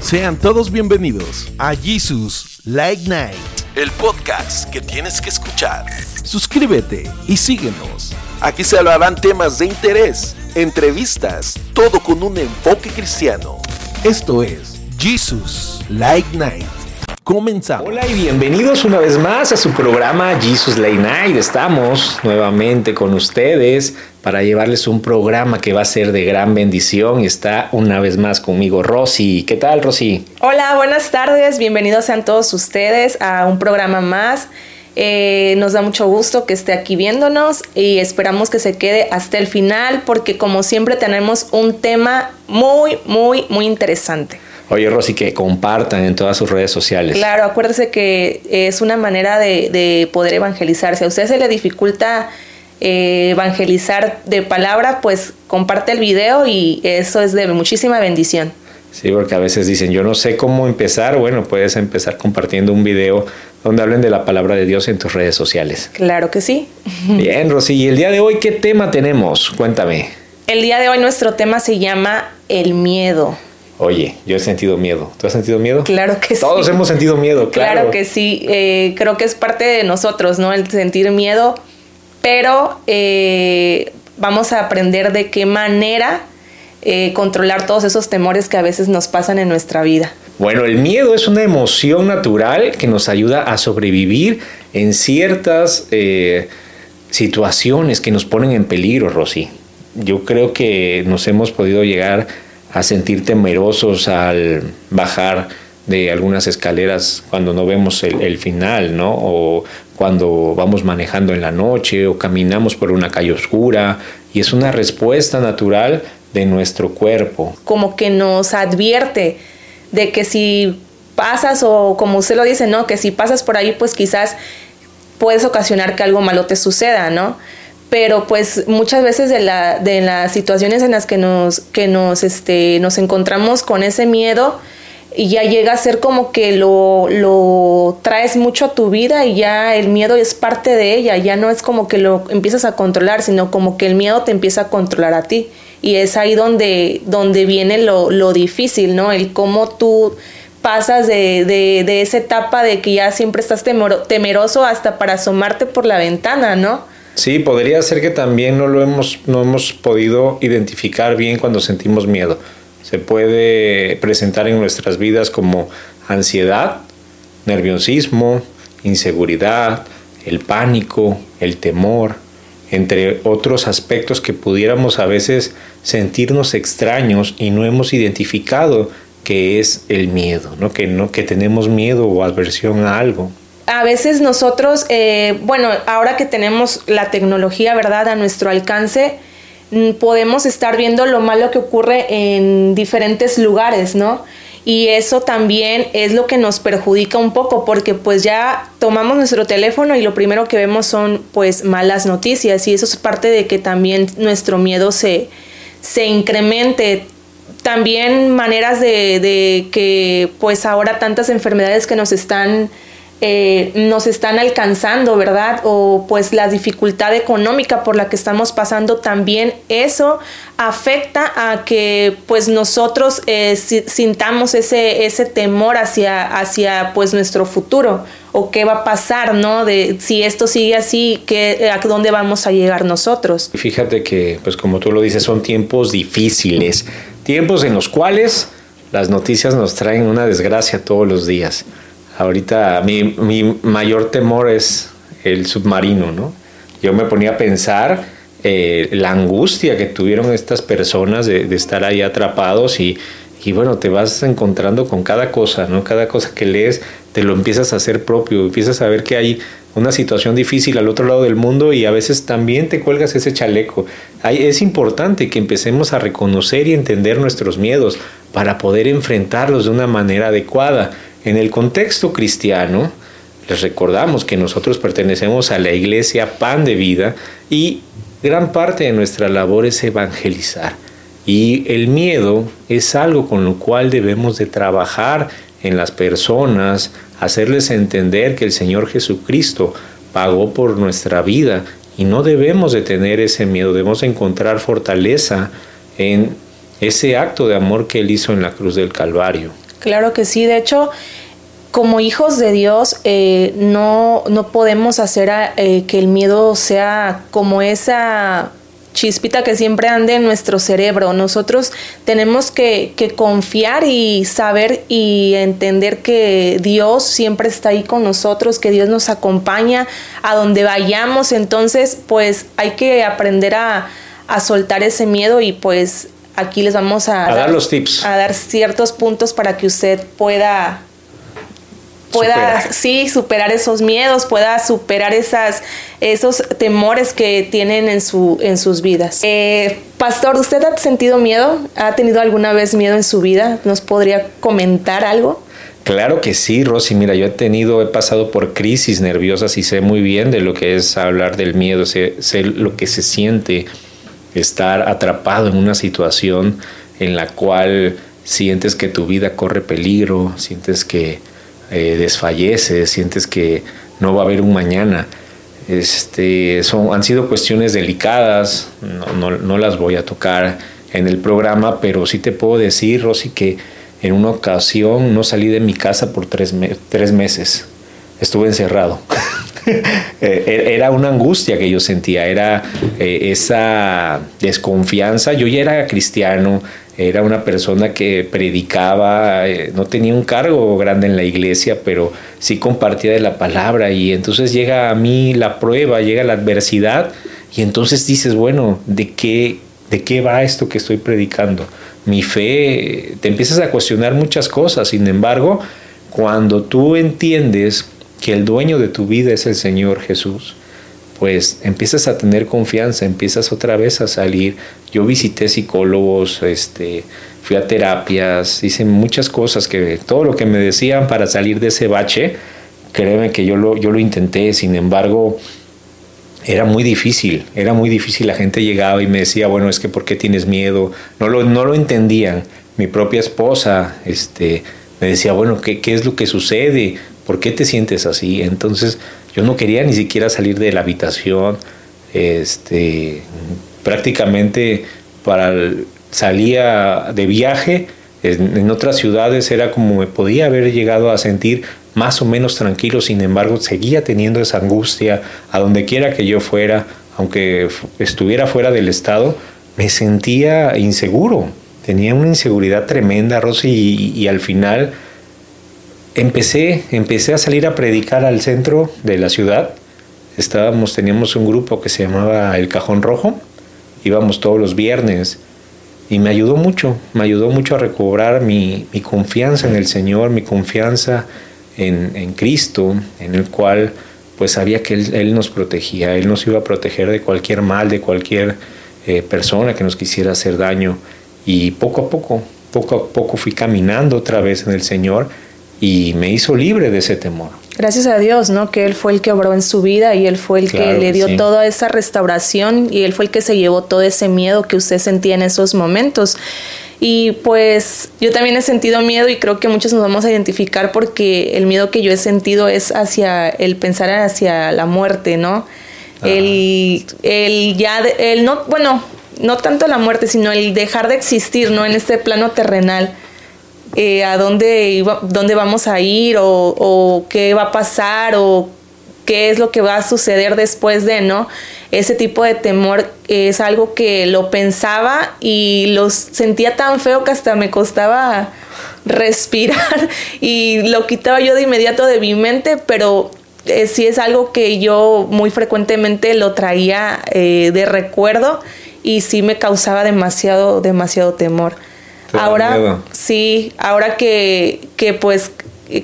Sean todos bienvenidos a Jesus Light Night, el podcast que tienes que escuchar. Suscríbete y síguenos. Aquí se hablarán temas de interés, entrevistas, todo con un enfoque cristiano. Esto es Jesus Light Night. Comenzamos. Hola y bienvenidos una vez más a su programa Jesus Late Night. Estamos nuevamente con ustedes para llevarles un programa que va a ser de gran bendición y está una vez más conmigo Rosy. ¿Qué tal Rosy? Hola, buenas tardes. Bienvenidos sean todos ustedes a un programa más. Eh, nos da mucho gusto que esté aquí viéndonos y esperamos que se quede hasta el final porque como siempre tenemos un tema muy, muy, muy interesante. Oye, Rosy, que compartan en todas sus redes sociales. Claro, acuérdese que es una manera de, poder evangelizar. Si a usted se le dificulta eh, evangelizar de palabra, pues comparte el video y eso es de muchísima bendición. Sí, porque a veces dicen, yo no sé cómo empezar. Bueno, puedes empezar compartiendo un video donde hablen de la palabra de Dios en tus redes sociales. Claro que sí. Bien, Rosy, ¿y el día de hoy qué tema tenemos? Cuéntame. El día de hoy nuestro tema se llama el miedo. Oye, yo he sentido miedo. ¿Tú has sentido miedo? Claro que sí. Todos hemos sentido miedo, claro. Claro que sí. Eh, creo que es parte de nosotros, ¿no? El sentir miedo, pero eh, vamos a aprender de qué manera eh, controlar todos esos temores que a veces nos pasan en nuestra vida. Bueno, el miedo es una emoción natural que nos ayuda a sobrevivir en ciertas situaciones que nos ponen en peligro, Rosy. Yo creo que nos hemos podido llegar a sentir temerosos al bajar de algunas escaleras cuando no vemos el, final, ¿no? O cuando vamos manejando en la noche o caminamos por una calle oscura y es una respuesta natural de nuestro cuerpo. Como que nos advierte de que si pasas o como usted lo dice, ¿no? Que si pasas por ahí, pues quizás puedes ocasionar que algo malo te suceda, ¿no? Pero pues muchas veces de, la, de las situaciones en las que nos, que nos, este, nos encontramos con ese miedo, y ya llega a ser como que lo, lo traes mucho a tu vida y ya el miedo es parte de ella, ya no es como que lo empiezas a controlar, sino como que el miedo te empieza a controlar a ti. Y es ahí donde, donde viene lo, lo difícil, ¿no? El cómo tú pasas de, de, de, esa etapa de que ya siempre estás temeroso hasta para asomarte por la ventana, ¿no? Sí, podría ser que también no lo hemos, no hemos podido identificar bien cuando sentimos miedo. Se puede presentar en nuestras vidas como ansiedad, nerviosismo, inseguridad, el pánico, el temor, entre otros aspectos que pudiéramos a veces sentirnos extraños y no hemos identificado que es el miedo, ¿no? Que, no, que tenemos miedo o aversión a algo a veces nosotros, eh, bueno, ahora que tenemos la tecnología, ¿verdad?, a nuestro alcance, mm, podemos estar viendo lo malo que ocurre en diferentes lugares, ¿no? Y eso también es lo que nos perjudica un poco porque pues ya tomamos nuestro teléfono y lo primero que vemos son pues malas noticias y eso es parte de que también nuestro miedo se, se incremente. También maneras de, de que pues ahora tantas enfermedades que nos están eh, nos están alcanzando, ¿verdad? O pues la dificultad económica por la que estamos pasando también, eso afecta a que pues nosotros eh, sintamos ese, ese temor hacia, hacia pues nuestro futuro o qué va a pasar, ¿no? De si esto sigue así, ¿qué, ¿a dónde vamos a llegar nosotros? Fíjate que, pues como tú lo dices, son tiempos difíciles, tiempos en los cuales las noticias nos traen una desgracia todos los días. Ahorita mi, mayor temor es el submarino, ¿no? Yo me ponía a pensar eh, la angustia que tuvieron estas personas de, estar ahí atrapados y, y, bueno, te vas encontrando con cada cosa, ¿no? Cada cosa que lees te lo empiezas a hacer propio, empiezas a ver que hay una situación difícil al otro lado del mundo y a veces también te cuelgas ese chaleco. es importante que empecemos a reconocer y entender nuestros miedos para poder enfrentarlos de una manera adecuada. En el contexto cristiano, les recordamos que nosotros pertenecemos a la iglesia Pan de Vida y gran parte de nuestra labor es evangelizar. Y el miedo es algo con lo cual debemos de trabajar en las personas, hacerles entender que el Señor Jesucristo pagó por nuestra vida y no debemos de tener ese miedo, debemos encontrar fortaleza en ese acto de amor que Él hizo en la cruz del Calvario. Claro que sí, de hecho, como hijos de Dios, eh, no, no podemos hacer eh, que el miedo sea como esa chispita que siempre ande en nuestro cerebro. Nosotros tenemos que, que, confiar y saber y entender que Dios siempre está ahí con nosotros, que Dios nos acompaña a donde vayamos. Entonces, pues hay que aprender a, a soltar ese miedo y pues aquí les vamos a, dar, los tips. A dar ciertos puntos para que usted pueda pueda sí superar esos miedos, pueda superar esas esos temores que tienen en su en sus vidas. Eh, Pastor, ¿usted ha sentido miedo? ¿Ha tenido alguna vez miedo en su vida? ¿Nos podría comentar algo? Claro que sí, Rosy. Mira, yo he tenido, he pasado por crisis nerviosas y sé muy bien de lo que es hablar del miedo, sé, sé lo que se siente estar atrapado en una situación en la cual sientes que tu vida corre peligro, sientes que eh, desfalleces, sientes que no va a haber un mañana. Este, son, han sido cuestiones delicadas, no, no, las voy a tocar en el programa, pero sí te puedo decir, Rosy, que en una ocasión no salí de mi casa por tres, tres meses. Estuve encerrado. Eh, e-, era una angustia que yo sentía, era eh, esa desconfianza. Yo ya era cristiano, era una persona que predicaba, eh, no tenía un cargo grande en la iglesia, pero sí compartía de la palabra y entonces llega a mí la prueba, llega la adversidad y entonces dices, bueno, ¿de qué, de qué va esto que estoy predicando? Mi fe, te empiezas a cuestionar muchas cosas, sin embargo, cuando tú entiendes que el dueño de tu vida es el Señor Jesús, pues empiezas a tener confianza, empiezas otra vez a salir. Yo visité psicólogos, este, fui a terapias, hice muchas cosas que todo lo que me decían para salir de ese bache, créeme que yo lo, yo lo intenté, sin embargo, era muy difícil, era muy difícil. La gente llegaba y me decía, bueno, es que ¿por qué tienes miedo? No lo, no lo entendían. Mi propia esposa este, me decía, bueno, ¿qué, ¿qué es lo que sucede? ¿Por qué te sientes así? Entonces yo no quería ni siquiera salir de la habitación. Este, prácticamente para salía de viaje en, otras ciudades era como me podía haber llegado a sentir más o menos tranquilo, sin embargo seguía teniendo esa angustia a donde quiera que yo fuera, aunque estuviera fuera del estado, me sentía inseguro, tenía una inseguridad tremenda, Rosy, y al final empecé, empecé a salir a predicar al centro de la ciudad. Estábamos, teníamos un grupo que se llamaba El Cajón Rojo. Íbamos todos los viernes y me ayudó mucho, me ayudó mucho a recobrar mi, confianza en el Señor, mi confianza en, Cristo, en el cual pues sabía que él, nos protegía, Él nos iba a proteger de cualquier mal, de cualquier eh, persona que nos quisiera hacer daño. Y poco a poco, poco a poco fui caminando otra vez en el Señor y me hizo libre de ese temor. Gracias a Dios, ¿no? Que Él fue el que obró en su vida y Él fue el que le dio toda esa restauración y Él fue el que se llevó todo ese miedo que usted sentía en esos momentos. Y pues yo también he sentido miedo y creo que muchos nos vamos a identificar porque el miedo que yo he sentido es hacia el pensar hacia la muerte, ¿no? El, el ya, el no, bueno, no tanto la muerte, sino el dejar de existir, ¿no? En este plano terrenal eh, a dónde, dónde vamos a ir o, qué va a pasar o qué es lo que va a suceder después de, ¿no? Ese tipo de temor es algo que lo pensaba y lo sentía tan feo que hasta me costaba respirar y lo quitaba yo de inmediato de mi mente, pero eh, sí es algo que yo muy frecuentemente lo traía eh, de recuerdo y sí me causaba demasiado, demasiado temor ahora sí, ahora que, que pues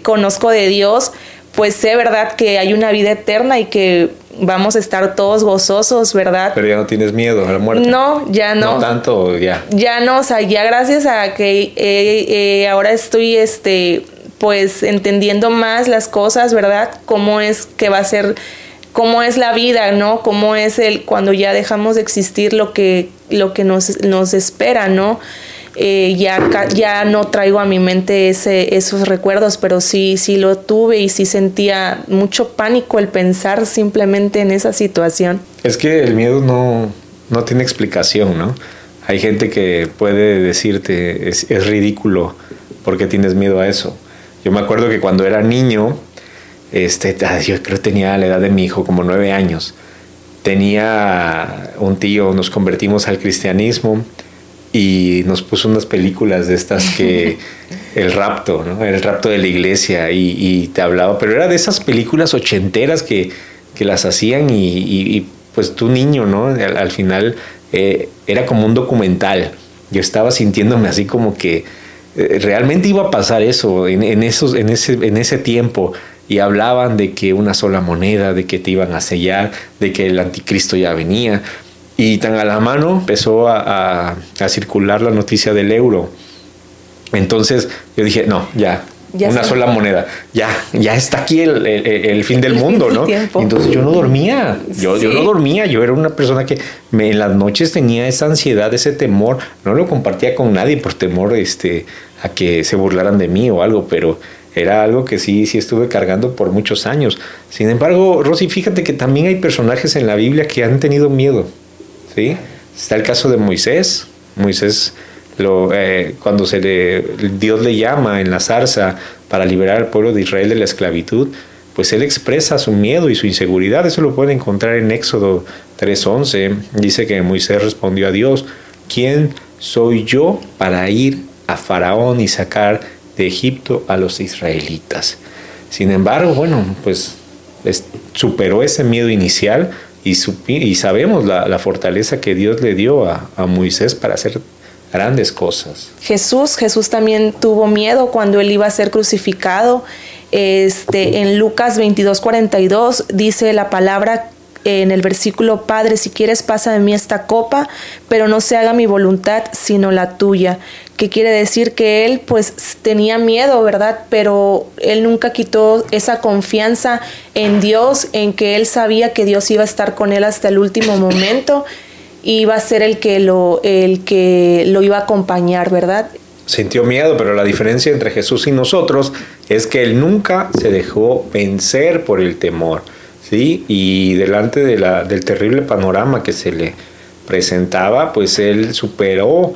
conozco de Dios, pues sé, ¿verdad? Que hay una vida eterna y que vamos a estar todos gozosos, ¿verdad? Pero ya no tienes miedo a la muerte. No, ya no. No tanto, ya. Ya no, o sea, ya gracias a que eh, eh, ahora estoy, este, pues entendiendo más las cosas, ¿verdad? Cómo es que va a ser, cómo es la vida, ¿no? Cómo es el cuando ya dejamos de existir lo que, lo que nos, nos espera, ¿no? Eh, ya, ya no traigo a mi mente ese, esos recuerdos, pero sí, sí lo tuve y sí sentía mucho pánico el pensar simplemente en esa situación. Es que el miedo no, no tiene explicación, ¿no? Hay gente que puede decirte, es, es ridículo ¿Por qué tienes miedo a eso? Yo me acuerdo que cuando era niño, este, yo creo que tenía la edad de mi hijo, como nueve años, tenía un tío, nos convertimos al cristianismo y nos puso unas películas de estas que el rapto, ¿no? El rapto de la iglesia y, te hablaba, pero era de esas películas ochenteras que, que las hacían y, pues tu niño, ¿no? Al, final eh, era como un documental. Yo estaba sintiéndome así como que eh, realmente iba a pasar eso en, en, esos, en, ese, en ese tiempo y hablaban de que una sola moneda, de que te iban a sellar, de que el anticristo ya venía. Y tan a la mano empezó a, a, circular la noticia del euro. Entonces yo dije, no, ya, una sola moneda. Ya, ya está aquí el, el, fin del mundo, ¿no? Entonces yo no dormía, yo, yo no dormía, yo era una persona que me, en las noches tenía esa ansiedad, ese temor, no lo compartía con nadie por temor este, a que se burlaran de mí o algo, pero era algo que sí, sí estuve cargando por muchos años. Sin embargo, Rosy, fíjate que también hay personajes en la Biblia que han tenido miedo, Está el caso de Moisés, Moisés lo, eh, cuando se le, Dios le llama en la zarza para liberar al pueblo de Israel de la esclavitud, pues él expresa su miedo y su inseguridad. Eso lo pueden encontrar en Éxodo 3.11. Dice que Moisés respondió a Dios, ¿quién soy yo para ir a Faraón y sacar de Egipto a los israelitas? Sin embargo, bueno, pues superó ese miedo inicial y, sabemos la, fortaleza que Dios le dio a, a Moisés para hacer grandes cosas. Jesús, Jesús también tuvo miedo cuando él iba a ser crucificado. Este, en Lucas 22, 42 dice la palabra en el versículo, Padre, si quieres pasa de mí esta copa, pero no se haga mi voluntad sino la tuya. Que quiere decir que él pues tenía miedo, ¿verdad? Pero él nunca quitó esa confianza en Dios, en que él sabía que Dios iba a estar con él hasta el último momento iba a ser el que lo, el que lo iba a acompañar, ¿verdad? Sintió miedo, pero la diferencia entre Jesús y nosotros es que él nunca se dejó vencer por el temor, ¿sí? Y delante de la, del terrible panorama que se le presentaba, pues él superó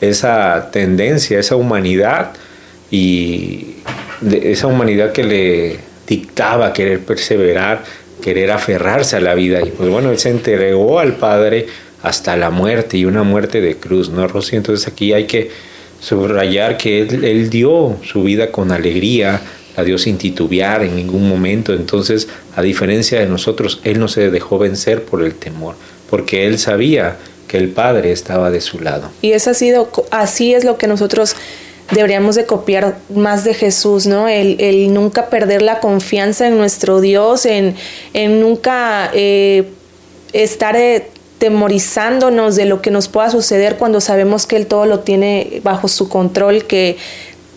esa tendencia, esa humanidad y esa humanidad que le dictaba querer perseverar, querer aferrarse a la vida. Y pues bueno, él se entregó al Padre hasta la muerte y una muerte de cruz, ¿no, Rosy? Entonces aquí hay que subrayar que él, dio su vida con alegría, la dio sin titubear en ningún momento. Entonces, a diferencia de nosotros, él no se dejó vencer por el temor, porque él sabía que el Padre estaba de su lado. Y eso ha sido, así es lo que nosotros deberíamos de copiar más de Jesús, ¿no? El, nunca perder la confianza en nuestro Dios, en, en nunca eh, estar... Eh, temorizándonos de lo que nos pueda suceder cuando sabemos que Él todo lo tiene bajo su control, que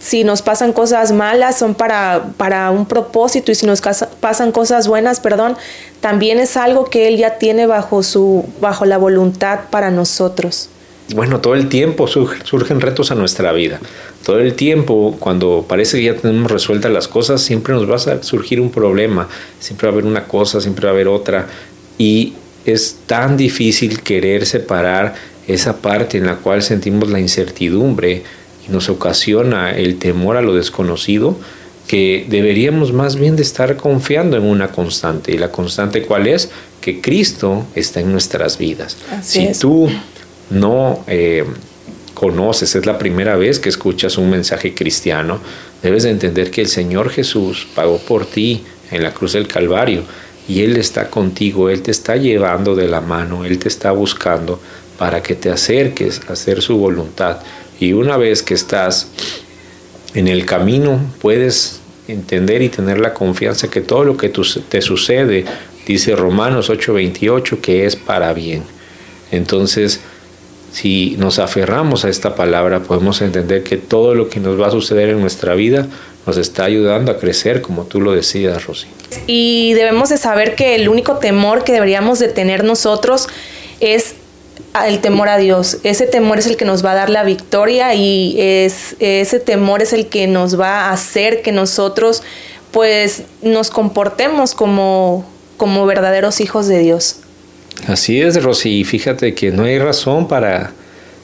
si nos pasan cosas malas son para, para un propósito y si nos pasan cosas buenas, perdón, también es algo que Él ya tiene bajo, su, bajo la voluntad para nosotros. Bueno, todo el tiempo surgen retos a nuestra vida. Todo el tiempo, cuando parece que ya tenemos resueltas las cosas, siempre nos va a surgir un problema, siempre va a haber una cosa, siempre va a haber otra. Y es tan difícil querer separar esa parte en la cual sentimos la incertidumbre y nos ocasiona el temor a lo desconocido, que deberíamos más bien de estar confiando en una constante. ¿Y la constante cuál es? Que Cristo está en nuestras vidas. si tú no eh, conoces, es la primera vez que escuchas un mensaje cristiano, debes de entender que el Señor Jesús pagó por ti en la cruz del Calvario y Él está contigo, Él te está llevando de la mano, Él te está buscando para que te acerques a hacer su voluntad. Y una vez que estás en el camino, puedes entender y tener la confianza que todo lo que te sucede, dice Romanos 8:28, que es para bien. Entonces, si nos aferramos a esta palabra, podemos entender que todo lo que nos va a suceder en nuestra vida nos está ayudando a crecer, como tú lo decías, Rosy. Y debemos de saber que el único temor que deberíamos de tener nosotros es el temor a Dios. Ese temor es el que nos va a dar la victoria y es, ese temor es el que nos va a hacer que nosotros pues nos comportemos como, como verdaderos hijos de Dios. Así es, Rosy. Fíjate que no hay razón para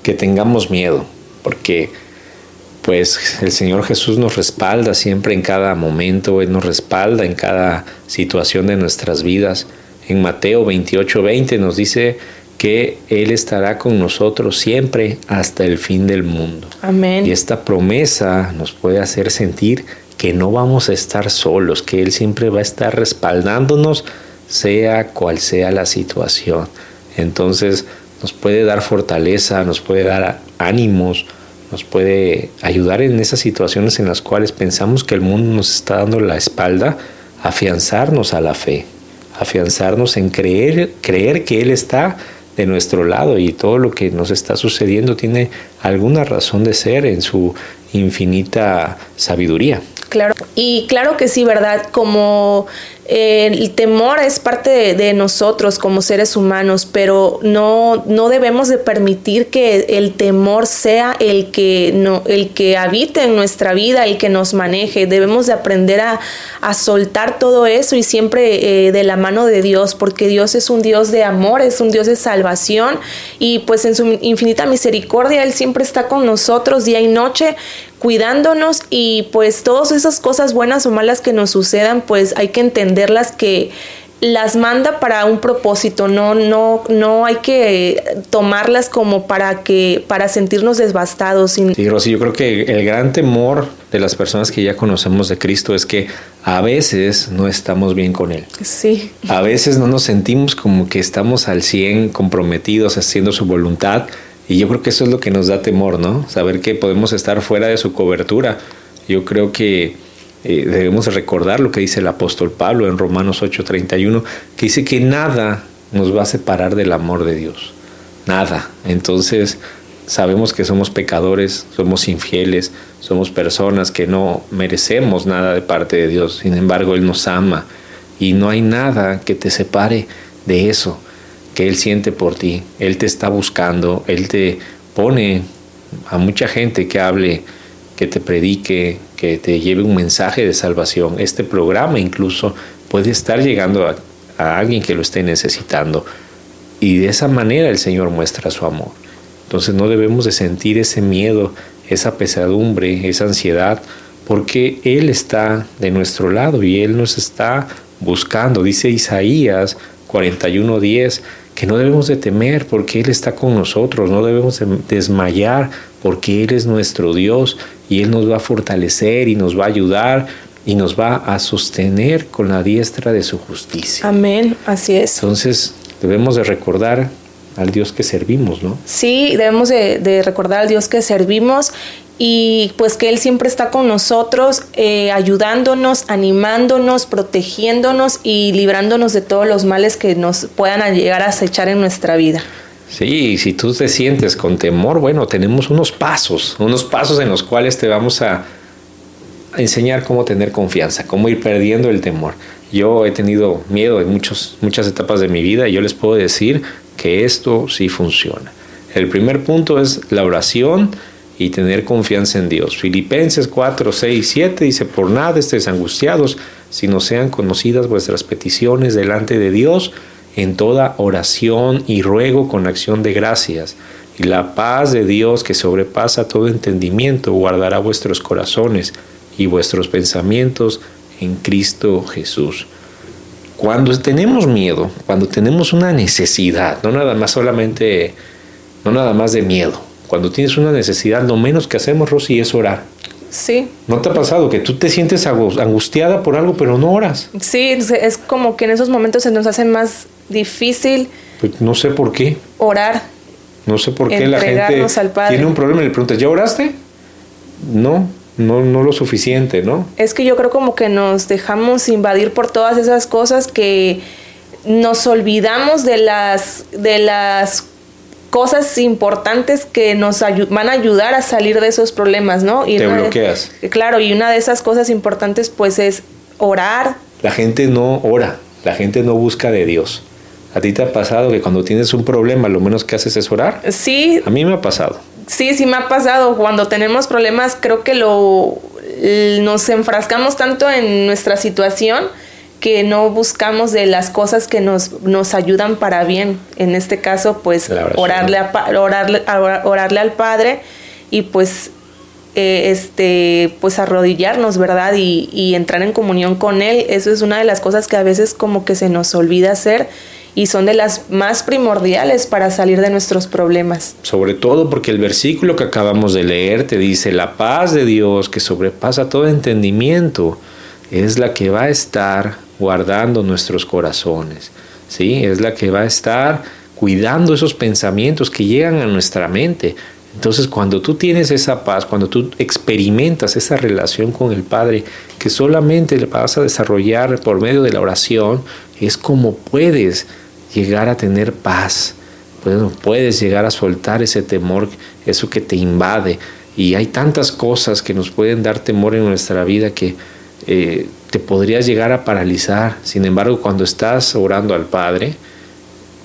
que tengamos miedo, porque pues el Señor Jesús nos respalda siempre en cada momento, Él nos respalda en cada situación de nuestras vidas. En Mateo 28, 20 nos dice que Él estará con nosotros siempre hasta el fin del mundo. Amén. Y esta promesa nos puede hacer sentir que no vamos a estar solos, que Él siempre va a estar respaldándonos, sea cual sea la situación. Entonces nos puede dar fortaleza, nos puede dar ánimos, nos puede ayudar en esas situaciones en las cuales pensamos que el mundo nos está dando la espalda, afianzarnos a la fe, afianzarnos en creer, creer que Él está de nuestro lado y todo lo que nos está sucediendo tiene alguna razón de ser en su infinita sabiduría. Claro, y claro que sí, ¿verdad? Como el temor es parte de, nosotros como seres humanos, pero no, no debemos de permitir que el temor sea el que, no, el que habite en nuestra vida, el que nos maneje. Debemos de aprender a, soltar todo eso y siempre eh, de la mano de Dios, porque Dios es un Dios de amor, es un Dios de salvación y pues en su infinita misericordia Él siempre está con nosotros día y noche cuidándonos y pues todas esas cosas buenas o malas que nos sucedan, pues hay que entenderlas que las manda para un propósito, no, no, no hay que tomarlas como para que, para sentirnos devastados. Sí, Rosy, yo creo que el gran temor de las personas que ya conocemos de Cristo es que a veces no estamos bien con Él. Sí. A veces no nos sentimos como que estamos al 100 comprometidos haciendo su voluntad y yo creo que eso es lo que nos da temor, ¿no? Saber que podemos estar fuera de su cobertura. Yo creo que eh, debemos recordar lo que dice el apóstol Pablo en Romanos 8:31, que dice que nada nos va a separar del amor de Dios. Nada. Entonces sabemos que somos pecadores, somos infieles, somos personas que no merecemos nada de parte de Dios. Sin embargo, Él nos ama y no hay nada que te separe de eso que Él siente por ti. Él te está buscando, Él te pone a mucha gente que hable, que te predique, que te lleve un mensaje de salvación. Este programa incluso puede estar llegando a, alguien que lo esté necesitando. Y de esa manera el Señor muestra su amor. Entonces no debemos de sentir ese miedo, esa pesadumbre, esa ansiedad, porque Él está de nuestro lado y Él nos está buscando. Dice Isaías 41:10 que no debemos de temer porque Él está con nosotros, no debemos de desmayar porque Él es nuestro Dios y Él nos va a fortalecer y nos va a ayudar y nos va a sostener con la diestra de su justicia. Amén, así es. Entonces debemos de recordar al Dios que servimos, ¿no? Sí, debemos de, de recordar al Dios que servimos y pues que Él siempre está con nosotros, eh, ayudándonos, animándonos, protegiéndonos y librándonos de todos los males que nos puedan llegar a acechar en nuestra vida. Sí, si tú te sientes con temor, bueno, tenemos unos pasos, unos pasos en los cuales te vamos a enseñar cómo tener confianza, cómo ir perdiendo el temor. Yo he tenido miedo en muchos, muchas etapas de mi vida y yo les puedo decir que esto sí funciona. El primer punto es la oración y tener confianza en Dios. Filipenses 4, 6, 7 dice, por nada estéis angustiados, sino sean conocidas vuestras peticiones delante de Dios en toda oración y ruego con acción de gracias. Y la paz de Dios que sobrepasa todo entendimiento guardará vuestros corazones y vuestros pensamientos en Cristo Jesús. Cuando tenemos miedo, cuando tenemos una necesidad, no nada más solamente, no nada más de miedo, cuando tienes una necesidad, lo menos que hacemos, Rosy, es orar. Sí. ¿No te ha pasado que tú te sientes angustiada por algo, pero no oras? Sí, es como que en esos momentos se nos hace más difícil. Pues no sé por qué. Orar. No sé por qué la gente tiene un problema y le preguntas, ¿ya oraste? No, no, no lo suficiente, ¿no? Es que yo creo como que nos dejamos invadir por todas esas cosas que nos olvidamos de las, de las cosas importantes que nos van a ayudar a salir de esos problemas, ¿no? Y Te bloqueas. claro, y una de esas cosas importantes pues es orar. La gente no ora, la gente no busca de Dios. ¿A ti te ha pasado que cuando tienes un problema lo menos que haces es orar? Sí. A mí me ha pasado. Sí, sí me ha pasado. Cuando tenemos problemas creo que lo nos enfrascamos tanto en nuestra situación que no buscamos de las cosas que nos, nos ayudan para bien. En este caso, pues orarle, a, orarle, orarle al Padre y pues eh, este, pues arrodillarnos, ¿verdad? Y, y entrar en comunión con Él. Eso es una de las cosas que a veces como que se nos olvida hacer y son de las más primordiales para salir de nuestros problemas. Sobre todo porque el versículo que acabamos de leer te dice, la paz de Dios que sobrepasa todo entendimiento es la que va a estar guardando nuestros corazones, ¿sí? Es la que va a estar cuidando esos pensamientos que llegan a nuestra mente. Entonces, cuando tú tienes esa paz, cuando tú experimentas esa relación con el Padre, que solamente le vas a desarrollar por medio de la oración, es como puedes llegar a tener paz, puedes llegar a soltar ese temor, eso que te invade. Y hay tantas cosas que nos pueden dar temor en nuestra vida que eh, te podrías llegar a paralizar. Sin embargo, cuando estás orando al Padre,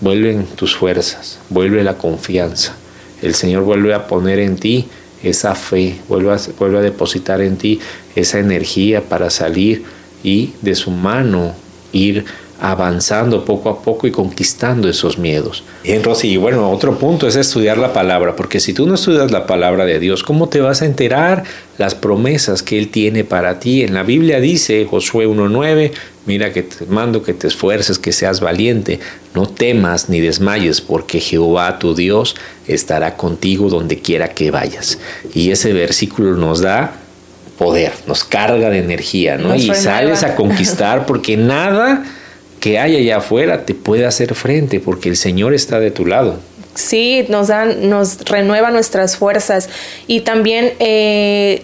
vuelven tus fuerzas, vuelve la confianza. El Señor vuelve a poner en ti esa fe, vuelve a, vuelve a depositar en ti esa energía para salir y de su mano ir avanzando poco a poco y conquistando esos miedos. Bien, Rosy, y bueno, otro punto es estudiar la palabra, porque si tú no estudias la palabra de Dios, ¿cómo te vas a enterar las promesas que Él tiene para ti? En la Biblia dice, Josué 1.9, mira que te mando que te esfuerces, que seas valiente, no temas ni desmayes, porque Jehová tu Dios estará contigo donde quiera que vayas. Y ese versículo nos da poder, nos carga de energía, ¿no? y sales a conquistar porque nada que hay allá afuera te puede hacer frente porque el Señor está de tu lado. Sí, nos dan, nos renueva nuestras fuerzas y también eh,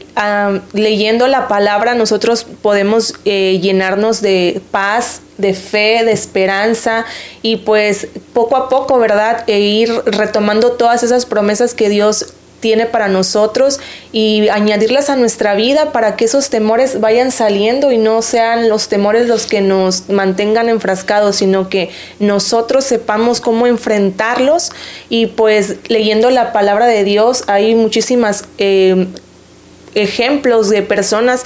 leyendo la palabra nosotros podemos eh, llenarnos de paz, de fe, de esperanza y pues poco a poco, ¿verdad? E ir retomando todas esas promesas que Dios tiene para nosotros y añadirlas a nuestra vida para que esos temores vayan saliendo y no sean los temores los que nos mantengan enfrascados, sino que nosotros sepamos cómo enfrentarlos y pues leyendo la palabra de Dios hay muchísimas eh, ejemplos de personas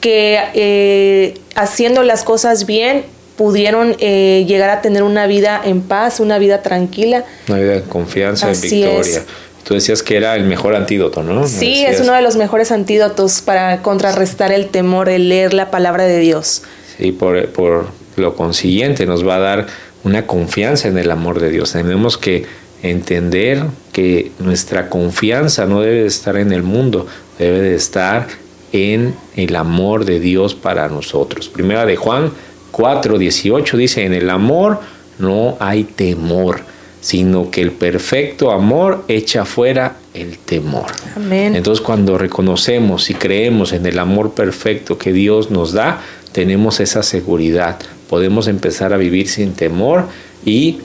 que eh, haciendo las cosas bien pudieron eh, llegar a tener una vida en paz, una vida tranquila. Una vida de confianza, en victoria. Tú decías que era el mejor antídoto, ¿no? Sí, es uno de los mejores antídotos para contrarrestar el temor, el leer la palabra de Dios. Sí, por, por lo consiguiente nos va a dar una confianza en el amor de Dios. Tenemos que entender que nuestra confianza no debe de estar en el mundo, debe de estar en el amor de Dios para nosotros. Primera de Juan 4, 18 dice, en el amor no hay temor sino que el perfecto amor echa fuera el temor. Amén. Entonces cuando reconocemos y creemos en el amor perfecto que Dios nos da, tenemos esa seguridad. Podemos empezar a vivir sin temor y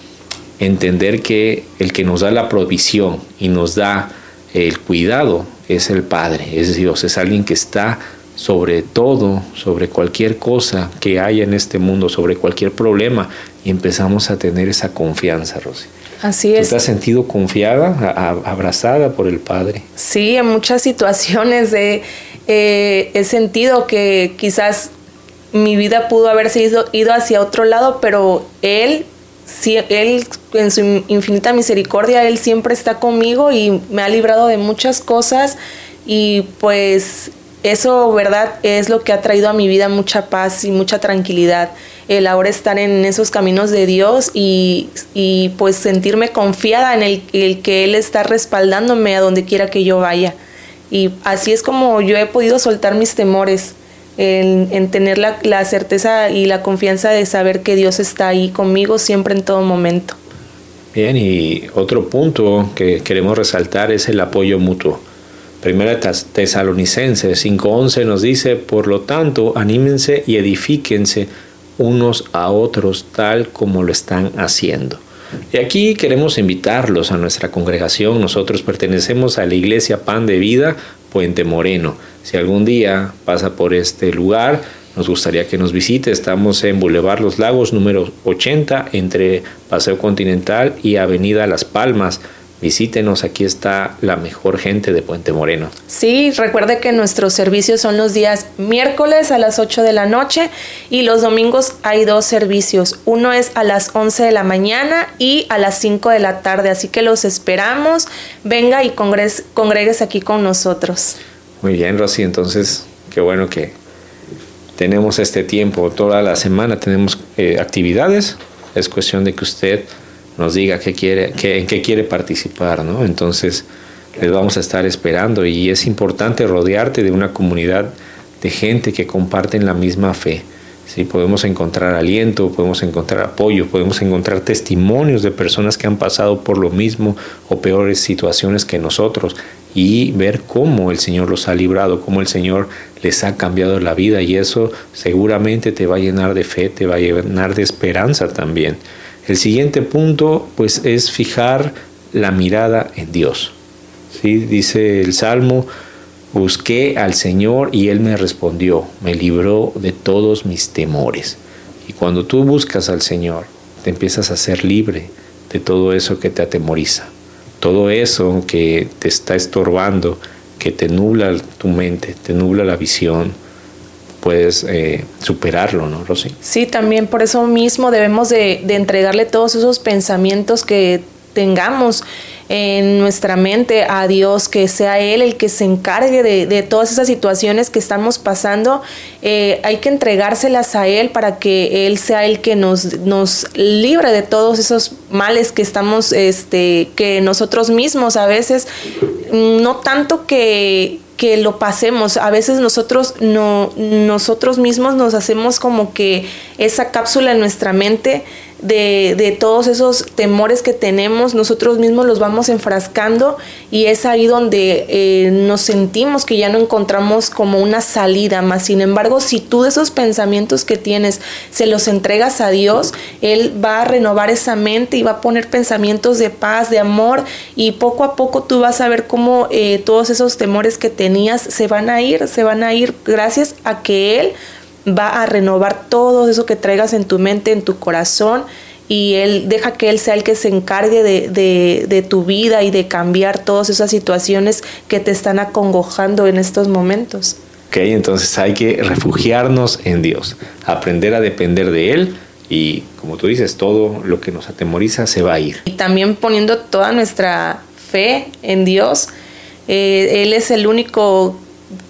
entender que el que nos da la provisión y nos da el cuidado es el Padre, es Dios, es alguien que está sobre todo, sobre cualquier cosa que haya en este mundo, sobre cualquier problema, y empezamos a tener esa confianza, Rosy. Así es. ¿Te has sentido confiada, abrazada por el Padre? Sí, en muchas situaciones he, he sentido que quizás mi vida pudo haberse ido, ido hacia otro lado, pero Él, sí, Él en su infinita misericordia, Él siempre está conmigo y me ha librado de muchas cosas y pues eso, ¿verdad? Es lo que ha traído a mi vida mucha paz y mucha tranquilidad el ahora estar en esos caminos de Dios y, pues sentirme confiada en el, que Él está respaldándome a donde quiera que yo vaya. Y así es como yo he podido soltar mis temores, en, tener la, la, certeza y la confianza de saber que Dios está ahí conmigo siempre en todo momento. Bien, y otro punto que queremos resaltar es el apoyo mutuo. Primera Tesalonicenses 5:11 nos dice, por lo tanto, anímense y edifíquense unos a otros tal como lo están haciendo. Y aquí queremos invitarlos a nuestra congregación. Nosotros pertenecemos a la iglesia Pan de Vida Puente Moreno. Si algún día pasa por este lugar, nos gustaría que nos visite. Estamos en Boulevard Los Lagos número 80 entre Paseo Continental y Avenida Las Palmas visítenos, aquí está la mejor gente de Puente Moreno. Sí, recuerde que nuestros servicios son los días miércoles a las 8 de la noche y los domingos hay dos servicios. Uno es a las 11 de la mañana y a las 5 de la tarde, así que los esperamos. Venga y congregues aquí con nosotros. Muy bien, Rosy, entonces qué bueno que tenemos este tiempo, toda la semana tenemos eh, actividades, es cuestión de que usted nos diga qué quiere, qué, en qué quiere participar, ¿no? Entonces les vamos a estar esperando y es importante rodearte de una comunidad de gente que comparten la misma fe. ¿sí? Podemos encontrar aliento, podemos encontrar apoyo, podemos encontrar testimonios de personas que han pasado por lo mismo o peores situaciones que nosotros y ver cómo el Señor los ha librado, cómo el Señor les ha cambiado la vida y eso seguramente te va a llenar de fe, te va a llenar de esperanza también. El siguiente punto pues es fijar la mirada en Dios. ¿sí? Dice el Salmo, Busqué al Señor y Él me respondió, me libró de todos mis temores. Y cuando tú buscas al Señor, te empiezas a ser libre de todo eso que te atemoriza, todo eso que te está estorbando, que te nubla tu mente, te nubla la visión, puedes eh, superarlo, ¿no, Rosy? Sí, también por eso mismo debemos de, entregarle todos esos pensamientos que tengamos en nuestra mente a Dios, que sea Él el que se encargue de, todas esas situaciones que estamos pasando. Eh, hay que entregárselas a Él para que Él sea el que nos, nos libre de todos esos males que estamos, este, que nosotros mismos a veces, no tanto que, que lo pasemos. A veces nosotros no, nosotros mismos nos hacemos como que esa cápsula en nuestra mente de, de, todos esos temores que tenemos, nosotros mismos los vamos enfrascando y es ahí donde eh, nos sentimos que ya no encontramos como una salida más. Sin embargo, si tú de esos pensamientos que tienes se los entregas a Dios, Él va a renovar esa mente y va a poner pensamientos de paz, de amor y poco a poco tú vas a ver cómo eh, todos esos temores que tenías se van a ir, se van a ir gracias a que Él va a renovar todo eso que traigas en tu mente, en tu corazón, y Él deja que Él sea el que se encargue de, tu vida y de cambiar todas esas situaciones que te están acongojando en estos momentos. Ok, entonces hay que refugiarnos en Dios, aprender a depender de Él y como tú dices, todo lo que nos atemoriza se va a ir. Y también poniendo toda nuestra fe en Dios, eh, Él es el único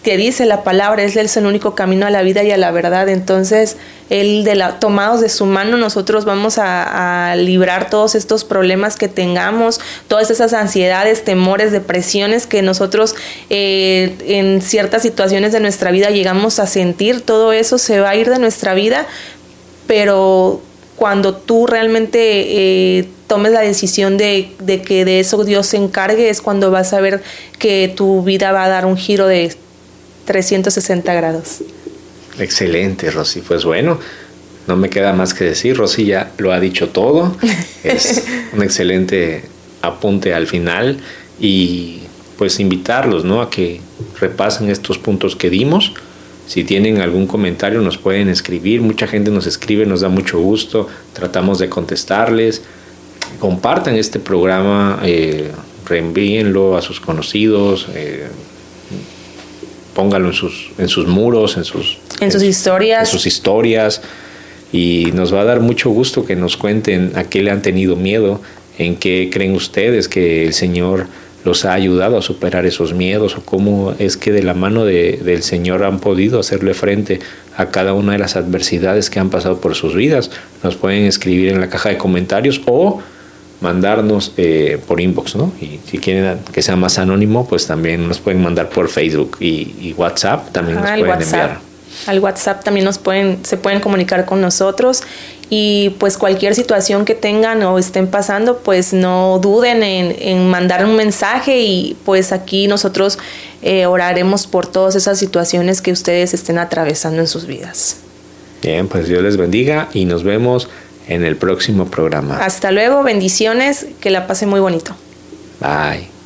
que dice la palabra, es el único camino a la vida y a la verdad. Entonces, él de la, tomados de su mano, nosotros vamos a, librar todos estos problemas que tengamos, todas esas ansiedades, temores, depresiones que nosotros eh, en ciertas situaciones de nuestra vida llegamos a sentir. Todo eso se va a ir de nuestra vida, pero cuando tú realmente eh, tomes la decisión de, de, que de eso Dios se encargue, es cuando vas a ver que tu vida va a dar un giro de 360 grados. Excelente, Rosy. Pues bueno, no me queda más que decir. Rosy ya lo ha dicho todo. Es un excelente apunte al final y pues invitarlos ¿no? a que repasen estos puntos que dimos. Si tienen algún comentario nos pueden escribir. Mucha gente nos escribe, nos da mucho gusto. Tratamos de contestarles. Compartan este programa, eh, reenvíenlo a sus conocidos. Eh, póngalo en sus, en sus muros, en sus, en sus historias. En sus historias. Y nos va a dar mucho gusto que nos cuenten a qué le han tenido miedo, en qué creen ustedes que el Señor los ha ayudado a superar esos miedos o cómo es que de la mano de, del Señor han podido hacerle frente a cada una de las adversidades que han pasado por sus vidas. Nos pueden escribir en la caja de comentarios o mandarnos eh, por inbox, ¿no? Y si quieren que sea más anónimo, pues también nos pueden mandar por Facebook y, WhatsApp también nos pueden enviar. Al WhatsApp también nos pueden, se pueden comunicar con nosotros y pues cualquier situación que tengan o estén pasando, pues no duden en, mandar un mensaje y pues aquí nosotros eh, oraremos por todas esas situaciones que ustedes estén atravesando en sus vidas. Bien, pues Dios les bendiga y nos vemos en el próximo programa. Hasta luego, bendiciones, que la pase muy bonito. Bye.